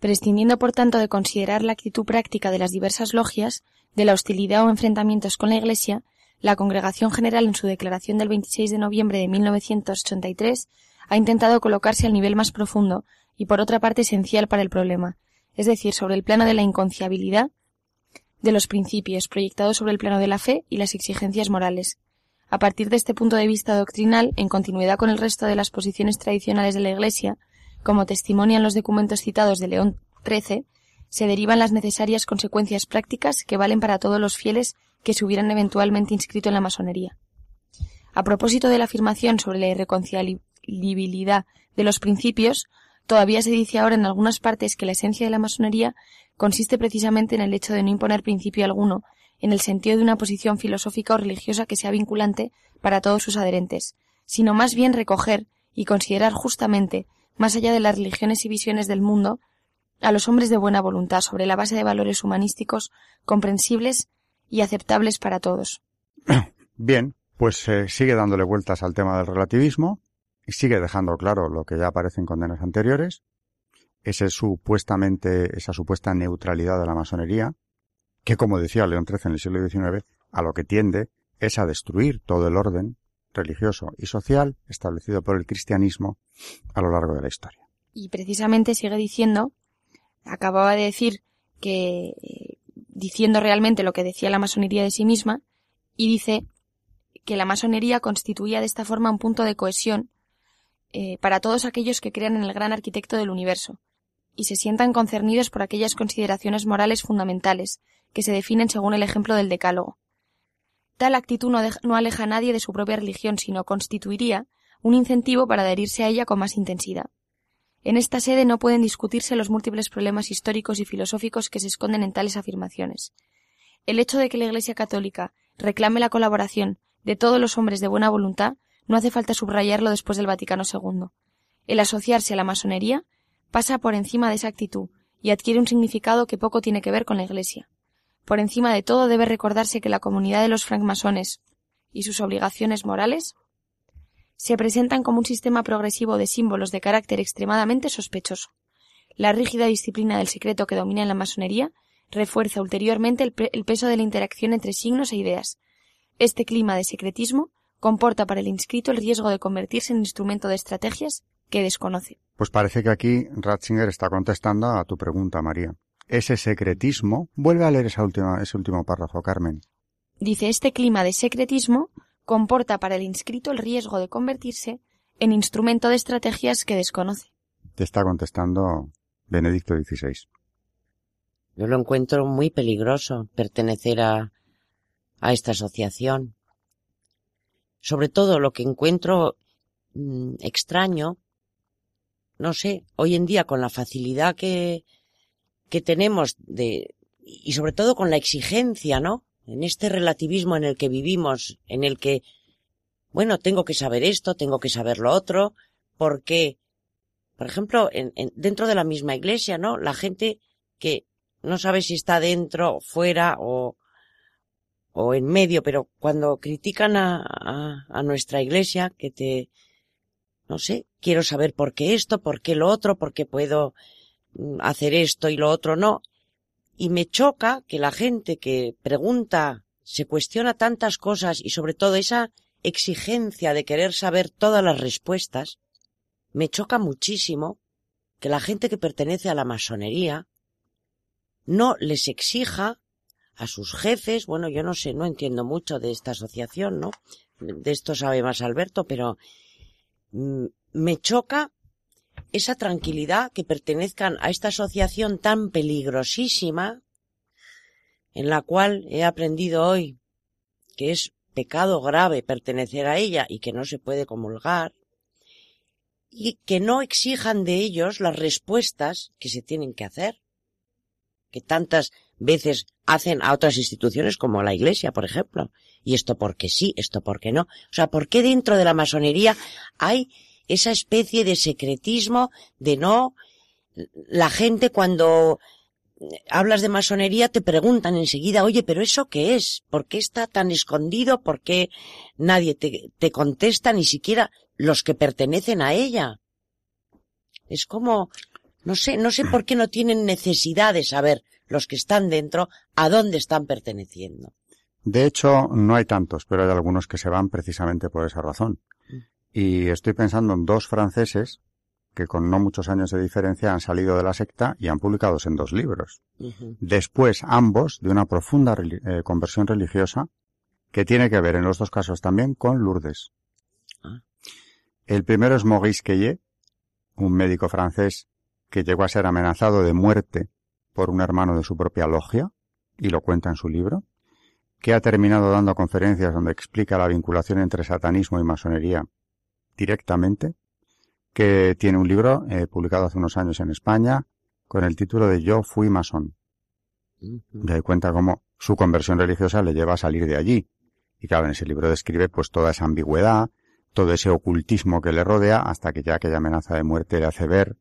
prescindiendo por tanto de considerar la actitud práctica de las diversas logias, de la hostilidad o enfrentamientos con la Iglesia, la Congregación General en su declaración del 26 de noviembre de 1983 ha intentado colocarse al nivel más profundo y por otra parte esencial para el problema, es decir, sobre el plano de la inconciabilidad de los principios proyectados sobre el plano de la fe y las exigencias morales. A partir de este punto de vista doctrinal, en continuidad con el resto de las posiciones tradicionales de la Iglesia, como testimonian los documentos citados de León XIII, se derivan las necesarias consecuencias prácticas que valen para todos los fieles que se hubieran eventualmente inscrito en la masonería. A propósito de la afirmación sobre la irreconciliabilidad de los principios, todavía se dice ahora en algunas partes que la esencia de la masonería consiste precisamente en el hecho de no imponer principio alguno, en el sentido de una posición filosófica o religiosa que sea vinculante para todos sus adherentes, sino más bien recoger y considerar justamente, más allá de las religiones y visiones del mundo, a los hombres de buena voluntad sobre la base de valores humanísticos comprensibles y aceptables para todos. Bien, pues eh, sigue dándole vueltas al tema del relativismo y sigue dejando claro lo que ya aparece en condenas anteriores, ese supuestamente, esa supuesta neutralidad de la masonería, que como decía León XIII en el siglo XIX, a lo que tiende es a destruir todo el orden religioso y social establecido por el cristianismo a lo largo de la historia. Y precisamente sigue diciendo, acababa de decir que diciendo realmente lo que decía la masonería de sí misma, y dice que la masonería constituía de esta forma un punto de cohesión eh, para todos aquellos que crean en el gran arquitecto del universo, y se sientan concernidos por aquellas consideraciones morales fundamentales, que se definen según el ejemplo del Decálogo. Tal actitud no, aleja a nadie de su propia religión, sino constituiría un incentivo para adherirse a ella con más intensidad. En esta sede no pueden discutirse los múltiples problemas históricos y filosóficos que se esconden en tales afirmaciones. El hecho de que la Iglesia católica reclame la colaboración de todos los hombres de buena voluntad no hace falta subrayarlo después del Vaticano II. El asociarse a la masonería pasa por encima de esa actitud y adquiere un significado que poco tiene que ver con la Iglesia. Por encima de todo debe recordarse que la comunidad de los francmasones y sus obligaciones morales se presentan como un sistema progresivo de símbolos de carácter extremadamente sospechoso. La rígida disciplina del secreto que domina en la masonería refuerza ulteriormente el, peso de la interacción entre signos e ideas. Este clima de secretismo comporta para el inscrito el riesgo de convertirse en instrumento de estrategias que desconoce. Pues parece que aquí Ratzinger está contestando a tu pregunta, María. Ese secretismo, vuelve a leer esa última, ese último párrafo, Carmen. Dice, este clima de secretismo comporta para el inscrito el riesgo de convertirse en instrumento de estrategias que desconoce. Te está contestando Benedicto XVI. Yo lo encuentro muy peligroso pertenecer a, a esta asociación. Sobre todo lo que encuentro mm, extraño, no sé, hoy en día con la facilidad que, que tenemos de, y sobre todo con la exigencia, ¿no? en este relativismo en el que vivimos, en el que, bueno, tengo que saber esto, tengo que saber lo otro, porque, por ejemplo, en, dentro de la misma iglesia, ¿no? La gente que no sabe si está dentro, fuera o, o en medio, pero cuando critican a, a, nuestra iglesia, que te, no sé, quiero saber por qué esto, por qué lo otro, por qué puedo hacer esto y lo otro no, y me choca que la gente que pregunta, se cuestiona tantas cosas y sobre todo esa exigencia de querer saber todas las respuestas, me choca muchísimo que la gente que pertenece a la masonería no les exija a sus jefes, bueno, yo no sé, no entiendo mucho de esta asociación, ¿no? De esto sabe más Alberto, pero mm, me choca esa tranquilidad que pertenezcan a esta asociación tan peligrosísima, en la cual he aprendido hoy que es pecado grave pertenecer a ella y que no se puede comulgar, y que no exijan de ellos las respuestas que se tienen que hacer, que tantas veces hacen a otras instituciones como la Iglesia, por ejemplo. Y esto porque sí, esto porque no. O sea, ¿por qué dentro de la masonería hay esa especie de secretismo de no la gente cuando hablas de masonería te preguntan enseguida, oye, pero ¿eso qué es? ¿Por qué está tan escondido? ¿Por qué nadie te, te contesta, ni siquiera los que pertenecen a ella? Es como, no sé, no sé por qué no tienen necesidad de saber los que están dentro a dónde están perteneciendo. De hecho, no hay tantos, pero hay algunos que se van precisamente por esa razón. Y estoy pensando en dos franceses que con no muchos años de diferencia han salido de la secta y han publicado en dos libros. Después, ambos de una profunda eh, conversión religiosa que tiene que ver en los dos casos también con Lourdes. Ah. El primero es Maurice Queye, un médico francés que llegó a ser amenazado de muerte por un hermano de su propia logia, y lo cuenta en su libro, que ha terminado dando conferencias donde explica la vinculación entre satanismo y masonería directamente, que tiene un libro eh, publicado hace unos años en España con el título de Yo fui masón. Y ahí cuenta cómo su conversión religiosa le lleva a salir de allí. Y claro, en ese libro describe pues toda esa ambigüedad, todo ese ocultismo que le rodea, hasta que ya aquella amenaza de muerte le hace ver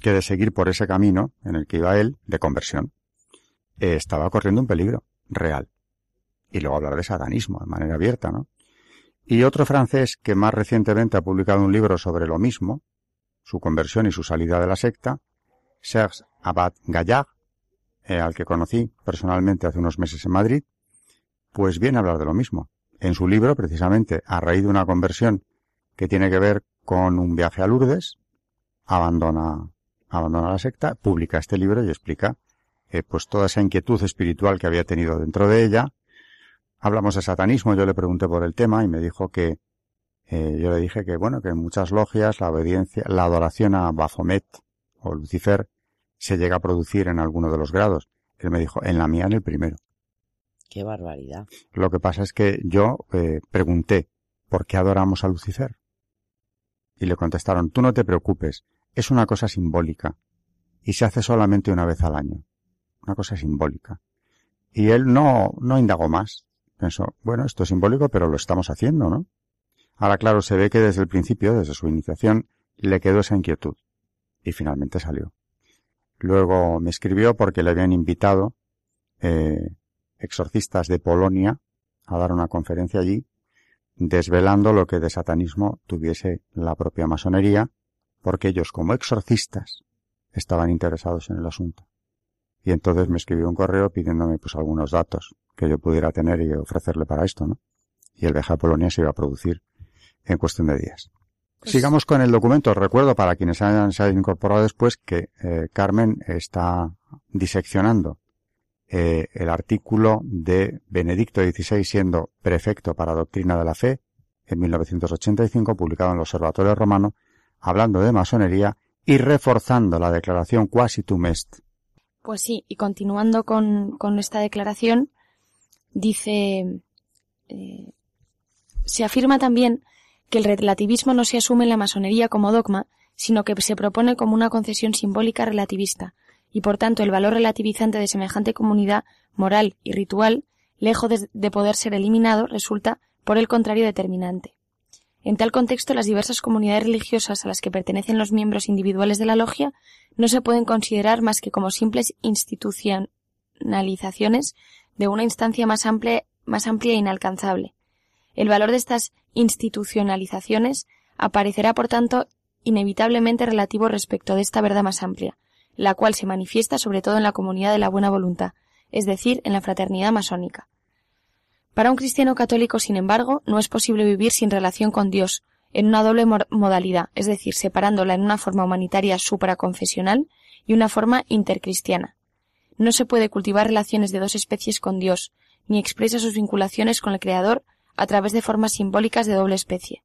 que de seguir por ese camino en el que iba él, de conversión, eh, estaba corriendo un peligro real. Y luego hablar de satanismo de manera abierta, ¿no? Y otro francés que más recientemente ha publicado un libro sobre lo mismo, su conversión y su salida de la secta, Serge Abad Gallard, eh, al que conocí personalmente hace unos meses en Madrid, pues viene a hablar de lo mismo. En su libro, precisamente, a raíz de una conversión que tiene que ver con un viaje a Lourdes, abandona, abandona la secta, publica este libro y explica eh, pues toda esa inquietud espiritual que había tenido dentro de ella, hablamos de satanismo, yo le pregunté por el tema y me dijo que eh, yo le dije que bueno, que en muchas logias la obediencia, la adoración a Baphomet o Lucifer se llega a producir en alguno de los grados. Él me dijo, en la mía en el primero. Qué barbaridad. Lo que pasa es que yo eh, pregunté, ¿por qué adoramos a Lucifer? Y le contestaron, tú no te preocupes, es una cosa simbólica y se hace solamente una vez al año. Una cosa simbólica. Y él no, no indagó más. Pensó, bueno, esto es simbólico, pero lo estamos haciendo, ¿no? Ahora, claro, se ve que desde el principio, desde su iniciación, le quedó esa inquietud. Y finalmente salió. Luego me escribió porque le habían invitado eh, exorcistas de Polonia a dar una conferencia allí, desvelando lo que de satanismo tuviese la propia masonería, porque ellos como exorcistas estaban interesados en el asunto. Y entonces me escribió un correo pidiéndome pues algunos datos que yo pudiera tener y ofrecerle para esto, ¿no? Y el viaje a Polonia se iba a producir en cuestión de días. Pues Sigamos con el documento. Recuerdo para quienes hayan, se hayan incorporado después que eh, Carmen está diseccionando eh, el artículo de Benedicto XVI siendo prefecto para doctrina de la fe en 1985, publicado en el Observatorio Romano, hablando de masonería y reforzando la declaración quasi tum est pues sí, y continuando con, esta declaración, dice, eh, se afirma también que el relativismo no se asume en la masonería como dogma, sino que se propone como una concesión simbólica relativista, y por tanto el valor relativizante de semejante comunidad moral y ritual, lejos de poder ser eliminado, resulta, por el contrario, determinante. En tal contexto, las diversas comunidades religiosas a las que pertenecen los miembros individuales de la logia no se pueden considerar más que como simples institucionalizaciones de una instancia más amplia, más amplia e inalcanzable. El valor de estas institucionalizaciones aparecerá, por tanto, inevitablemente relativo respecto de esta verdad más amplia, la cual se manifiesta sobre todo en la comunidad de la buena voluntad, es decir, en la fraternidad masónica. Para un cristiano católico, sin embargo, no es posible vivir sin relación con Dios, en una doble modalidad, es decir, separándola en una forma humanitaria supraconfesional y una forma intercristiana. No se puede cultivar relaciones de dos especies con Dios, ni expresa sus vinculaciones con el Creador a través de formas simbólicas de doble especie.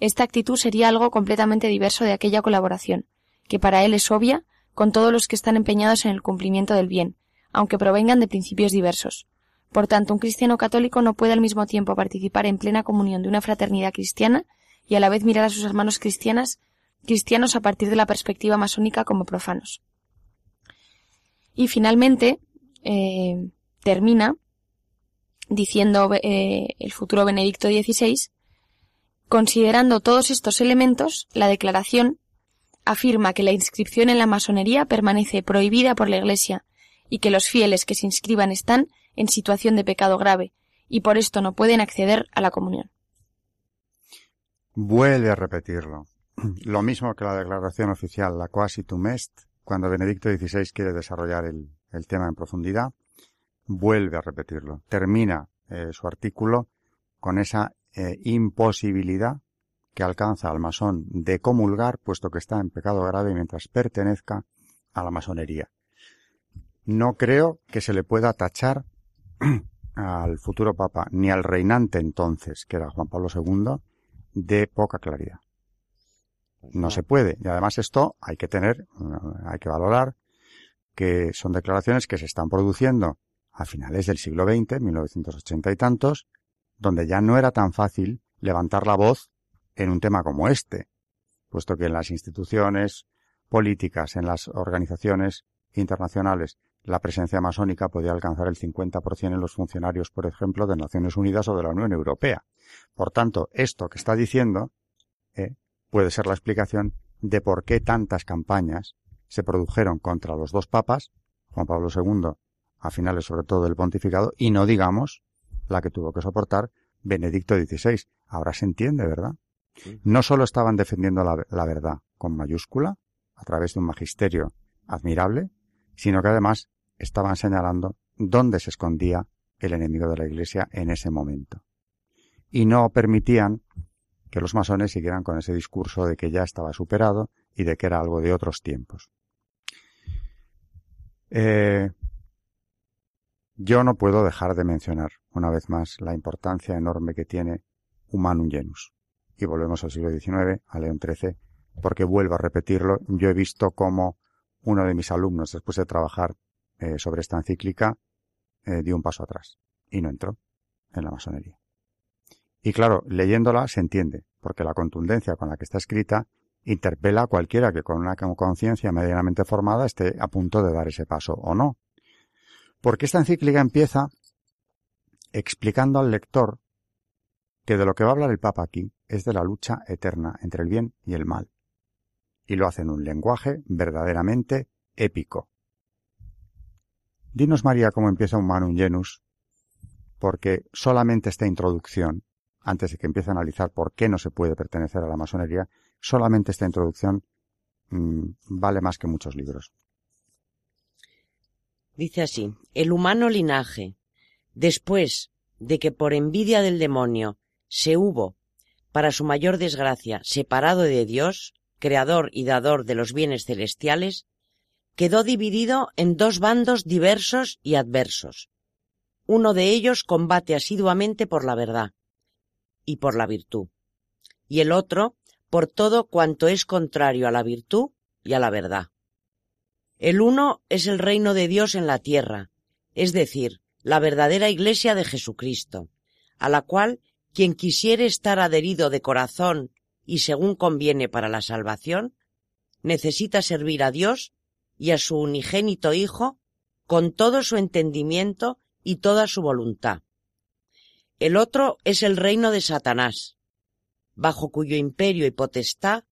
Esta actitud sería algo completamente diverso de aquella colaboración, que para él es obvia con todos los que están empeñados en el cumplimiento del bien, aunque provengan de principios diversos. Por tanto, un cristiano católico no puede al mismo tiempo participar en plena comunión de una fraternidad cristiana y a la vez mirar a sus hermanos cristianas, cristianos a partir de la perspectiva masónica como profanos. Y finalmente, eh, termina diciendo eh, el futuro Benedicto XVI, considerando todos estos elementos, la declaración afirma que la inscripción en la masonería permanece prohibida por la Iglesia y que los fieles que se inscriban están en situación de pecado grave y por esto no pueden acceder a la comunión. Vuelve a repetirlo. Lo mismo que la declaración oficial, la quasi tum est, cuando Benedicto XVI quiere desarrollar el, tema en profundidad, vuelve a repetirlo. Termina eh, su artículo con esa eh, imposibilidad que alcanza al masón de comulgar, puesto que está en pecado grave mientras pertenezca a la masonería. No creo que se le pueda tachar al futuro papa ni al reinante entonces, que era Juan Pablo II, de poca claridad. No se puede. Y además esto hay que tener, hay que valorar que son declaraciones que se están produciendo a finales del siglo XX, 1980 y tantos, donde ya no era tan fácil levantar la voz en un tema como este, puesto que en las instituciones políticas, en las organizaciones internacionales, la presencia masónica podía alcanzar el 50% en los funcionarios, por ejemplo, de Naciones Unidas o de la Unión Europea. Por tanto, esto que está diciendo eh, puede ser la explicación de por qué tantas campañas se produjeron contra los dos papas, Juan Pablo II, a finales sobre todo del pontificado, y no digamos la que tuvo que soportar Benedicto XVI. Ahora se entiende, ¿verdad? No solo estaban defendiendo la, verdad con mayúscula, a través de un magisterio admirable, sino que además estaban señalando dónde se escondía el enemigo de la Iglesia en ese momento. Y no permitían que los masones siguieran con ese discurso de que ya estaba superado y de que era algo de otros tiempos. Eh, yo no puedo dejar de mencionar, una vez más, la importancia enorme que tiene Humanum Genus y volvemos al siglo XIX, a León XIII, porque vuelvo a repetirlo, yo he visto cómo uno de mis alumnos, después de trabajar eh, sobre esta encíclica, eh, dio un paso atrás y no entró en la masonería. Y claro, leyéndola se entiende, porque la contundencia con la que está escrita interpela a cualquiera que con una conciencia medianamente formada esté a punto de dar ese paso o no. Porque esta encíclica empieza explicando al lector que de lo que va a hablar el Papa aquí es de la lucha eterna entre el bien y el mal. Y lo hace en un lenguaje verdaderamente épico. Dinos María cómo empieza un Manum Genus, porque solamente esta introducción, antes de que empiece a analizar por qué no se puede pertenecer a la masonería, solamente esta introducción mm, vale más que muchos libros. Dice así, el humano linaje, después de que por envidia del demonio se hubo, para su mayor desgracia, separado de Dios, creador y dador de los bienes celestiales, quedó dividido en dos bandos diversos y adversos. Uno de ellos combate asiduamente por la verdad y por la virtud, y el otro por todo cuanto es contrario a la virtud y a la verdad. El uno es el reino de Dios en la tierra, es decir, la verdadera Iglesia de Jesucristo, a la cual quien quisiere estar adherido de corazón y según conviene para la salvación, necesita servir a Dios y a su unigénito Hijo con todo su entendimiento y toda su voluntad. El otro es el reino de Satanás, bajo cuyo imperio y potestad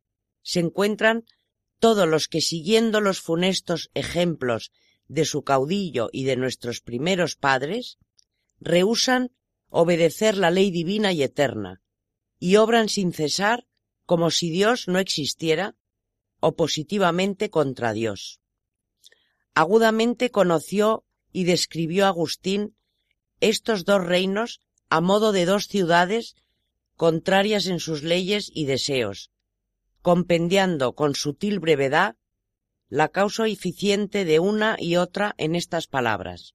se encuentran todos los que siguiendo los funestos ejemplos de su caudillo y de nuestros primeros padres, rehusan obedecer la ley divina y eterna, y obran sin cesar como si Dios no existiera, o positivamente contra Dios. Agudamente conoció y describió Agustín estos dos reinos a modo de dos ciudades contrarias en sus leyes y deseos, compendiando con sutil brevedad la causa eficiente de una y otra en estas palabras.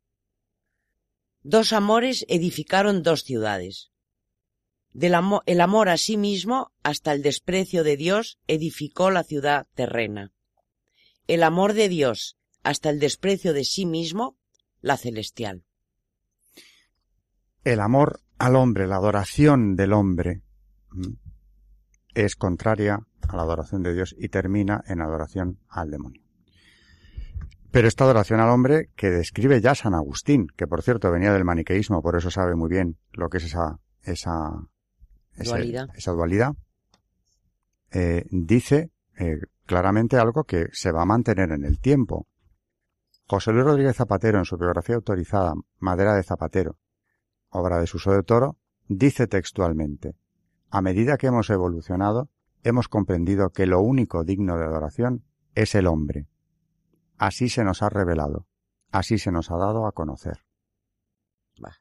Dos amores edificaron dos ciudades. Del el amor a sí mismo hasta el desprecio de Dios edificó la ciudad terrena. El amor de Dios hasta el desprecio de sí mismo, la celestial. El amor al hombre, la adoración del hombre, es contraria a la adoración de Dios y termina en adoración al demonio. Pero esta adoración al hombre que describe ya San Agustín, que por cierto venía del maniqueísmo, por eso sabe muy bien lo que es esa, esa, Dualidad. esa dualidad, eh, dice eh, claramente algo que se va a mantener en el tiempo. José Luis Rodríguez Zapatero, en su biografía autorizada, Madera de Zapatero, obra de Suso de Toro, dice textualmente, a medida que hemos evolucionado, hemos comprendido que lo único digno de adoración es el hombre. Así se nos ha revelado, así se nos ha dado a conocer. Bah.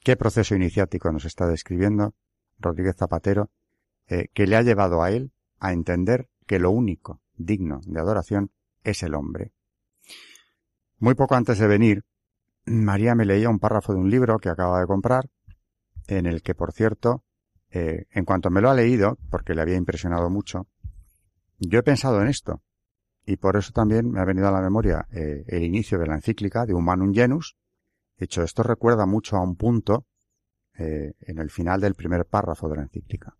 ¿Qué proceso iniciático nos está describiendo Rodríguez Zapatero eh, que le ha llevado a él a entender que lo único digno de adoración es el hombre? Muy poco antes de venir, María me leía un párrafo de un libro que acaba de comprar, en el que, por cierto, eh, en cuanto me lo ha leído, porque le había impresionado mucho, yo he pensado en esto. Y por eso también me ha venido a la memoria eh, el inicio de la encíclica de Humanum Genus. De hecho, esto recuerda mucho a un punto eh, en el final del primer párrafo de la encíclica.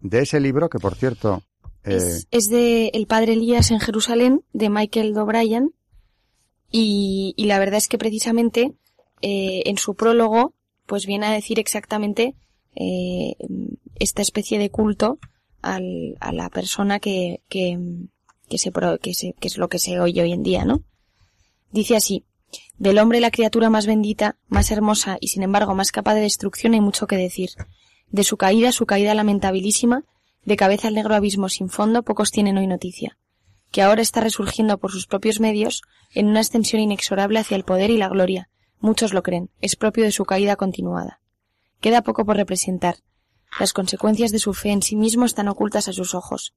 De ese libro, que por cierto... Es, es de El Padre Elías en Jerusalén, de Michael D'O'Brien, y, y la verdad es que precisamente eh, en su prólogo pues viene a decir exactamente eh, esta especie de culto al, a la persona que, que, que, se, que, se- que es lo que se oye hoy en día, ¿no? Dice así, del hombre la criatura más bendita, más hermosa y sin embargo más capaz de destrucción hay mucho que decir. De su caída, su caída lamentabilísima, de cabeza al negro abismo sin fondo, pocos tienen hoy noticia. Que ahora está resurgiendo por sus propios medios en una ascensión inexorable hacia el poder y la gloria. Muchos lo creen, es propio de su caída continuada. Queda poco por representar. Las consecuencias de su fe en sí mismo están ocultas a sus ojos.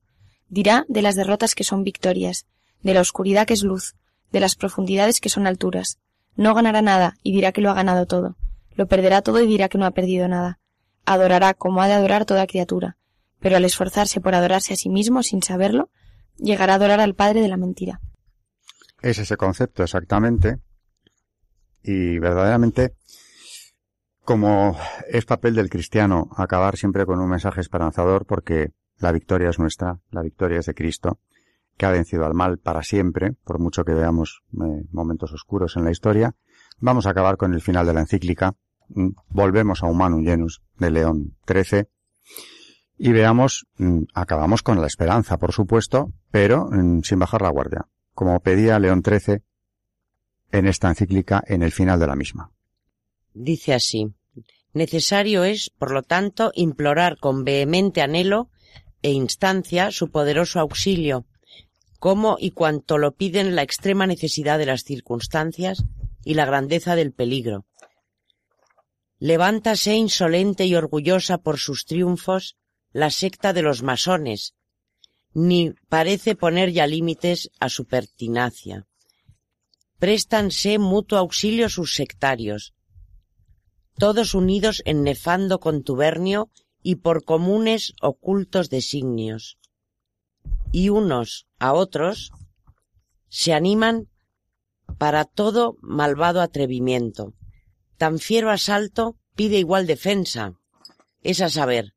Dirá de las derrotas que son victorias, de la oscuridad que es luz, de las profundidades que son alturas. No ganará nada y dirá que lo ha ganado todo. Lo perderá todo y dirá que no ha perdido nada. Adorará como ha de adorar toda criatura. Pero al esforzarse por adorarse a sí mismo sin saberlo, llegará a adorar al Padre de la mentira. es ese concepto exactamente. Y verdaderamente, como es papel del cristiano acabar siempre con un mensaje esperanzador, porque la victoria es nuestra, la victoria es de Cristo, que ha vencido al mal para siempre, por mucho que veamos eh, momentos oscuros en la historia, vamos a acabar con el final de la encíclica. Mm, Volvemos a Humanum Genus de León XIII y veamos, mm, acabamos con la esperanza, por supuesto, pero mm, sin bajar la guardia, como pedía León XIII en esta encíclica en el final de la misma. Dice así, necesario es, por lo tanto, implorar con vehemente anhelo e instancia su poderoso auxilio, como y cuanto lo piden la extrema necesidad de las circunstancias y la grandeza del peligro. Levántase insolente y orgullosa por sus triunfos la secta de los masones, ni parece poner ya límites a su pertinacia. Préstanse mutuo auxilio sus sectarios, todos unidos en nefando contubernio y por comunes ocultos designios. Y unos a otros se animan para todo malvado atrevimiento. Tan fiero asalto pide igual defensa. Es a saber,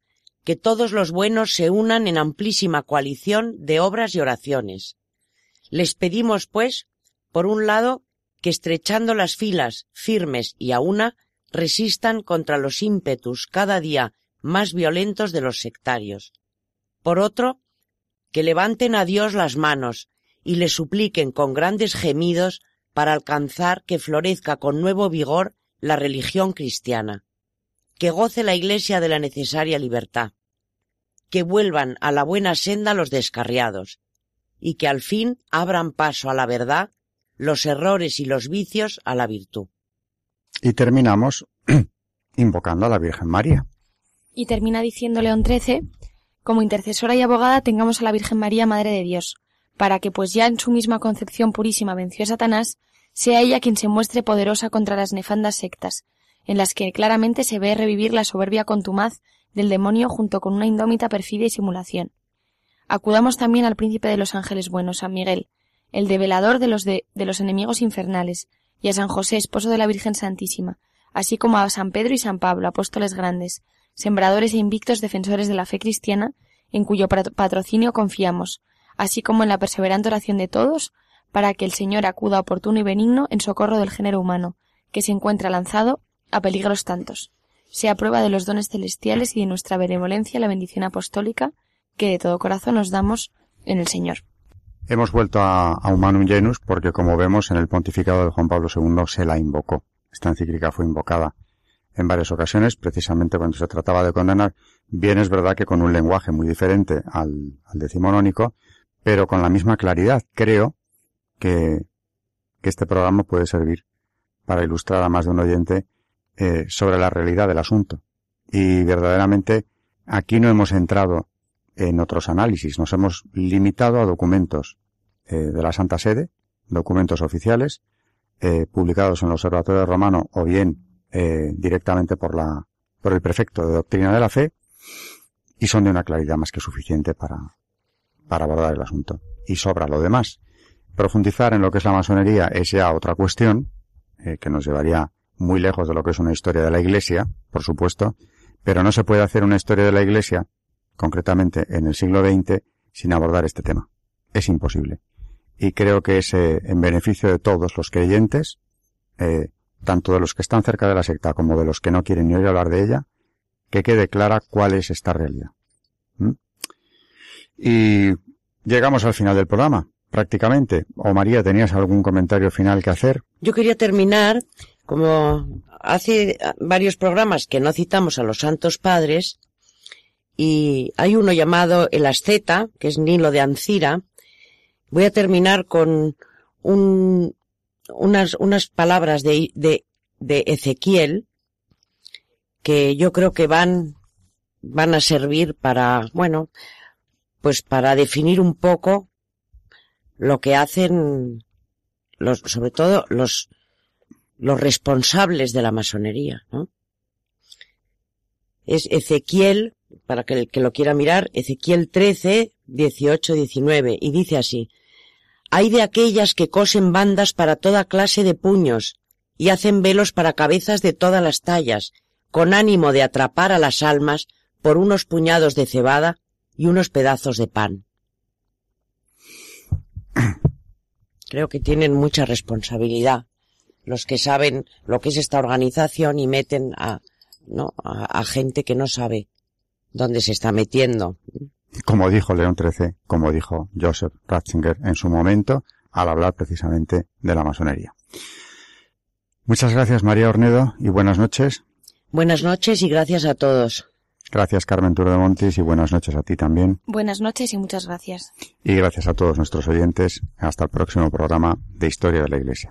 que todos los buenos se unan en amplísima coalición de obras y oraciones. Les pedimos, pues, por un lado, que estrechando las filas firmes y a una, resistan contra los ímpetus cada día más violentos de los sectarios. Por otro, que levanten a Dios las manos y le supliquen con grandes gemidos para alcanzar que florezca con nuevo vigor la religión cristiana, que goce la Iglesia de la necesaria libertad, que vuelvan a la buena senda los descarriados, y que al fin abran paso a la verdad, los errores y los vicios a la virtud. Y terminamos invocando a la Virgen María. Y termina diciendo León XIII, como intercesora y abogada tengamos a la Virgen María, Madre de Dios, para que pues ya en su misma concepción purísima venció a Satanás, sea ella quien se muestre poderosa contra las nefandas sectas, en las que claramente se ve revivir la soberbia contumaz del demonio junto con una indómita perfidia y simulación. Acudamos también al príncipe de los ángeles buenos, San Miguel, el develador de los, de, de los enemigos infernales, y a San José, esposo de la Virgen Santísima, así como a San Pedro y San Pablo, apóstoles grandes, sembradores e invictos defensores de la fe cristiana, en cuyo patrocinio confiamos, así como en la perseverante oración de todos, para que el Señor acuda oportuno y benigno en socorro del género humano, que se encuentra lanzado a peligros tantos. Sea prueba de los dones celestiales y de nuestra benevolencia la bendición apostólica que de todo corazón nos damos en el Señor. Hemos vuelto a, a Humanum Genus porque, como vemos, en el pontificado de Juan Pablo II se la invocó. Esta encíclica fue invocada en varias ocasiones, precisamente cuando se trataba de condenar. Bien es verdad que con un lenguaje muy diferente al, al decimonónico, pero con la misma claridad. Creo que, que este programa puede servir para ilustrar a más de un oyente eh, sobre la realidad del asunto. Y verdaderamente aquí no hemos entrado en otros análisis, nos hemos limitado a documentos eh, de la Santa Sede, documentos oficiales, eh, publicados en el Observatorio Romano o bien directamente por la por el prefecto de doctrina de la fe y son de una claridad más que suficiente para para abordar el asunto. Y sobra lo demás. Profundizar en lo que es la masonería es ya otra cuestión que nos llevaría muy lejos de lo que es una historia de la Iglesia, por supuesto, pero no se puede hacer una historia de la Iglesia, concretamente en el siglo XX, sin abordar este tema. Es imposible. Y creo que es eh, en beneficio de todos los creyentes, eh, tanto de los que están cerca de la secta como de los que no quieren ni oír hablar de ella, que quede clara cuál es esta realidad. ¿Mm? Y llegamos al final del programa, prácticamente. O María, ¿tenías algún comentario final que hacer? Yo quería terminar como hace varios programas que no citamos a los santos padres, y hay uno llamado el asceta, que es Nilo de Ancira, voy a terminar con un, unas, unas palabras de, de, de Ezequiel, que yo creo que van, van a servir para, bueno, pues para definir un poco lo que hacen los, sobre todo los, los responsables de la masonería, ¿no? Es Ezequiel, para que el que lo quiera mirar, Ezequiel 13, 18, 19, y dice así, hay de aquellas que cosen bandas para toda clase de puños y hacen velos para cabezas de todas las tallas, con ánimo de atrapar a las almas por unos puñados de cebada y unos pedazos de pan. Creo que tienen mucha responsabilidad los que saben lo que es esta organización y meten a, ¿no? a, gente que no sabe dónde se está metiendo. Como dijo León XIII, como dijo Joseph Ratzinger en su momento, al hablar precisamente de la masonería. Muchas gracias María Ornedo y buenas noches. Buenas noches y gracias a todos. Gracias Carmen Turo de Montis y buenas noches a ti también. Buenas noches y muchas gracias. Y gracias a todos nuestros oyentes. Hasta el próximo programa de Historia de la Iglesia.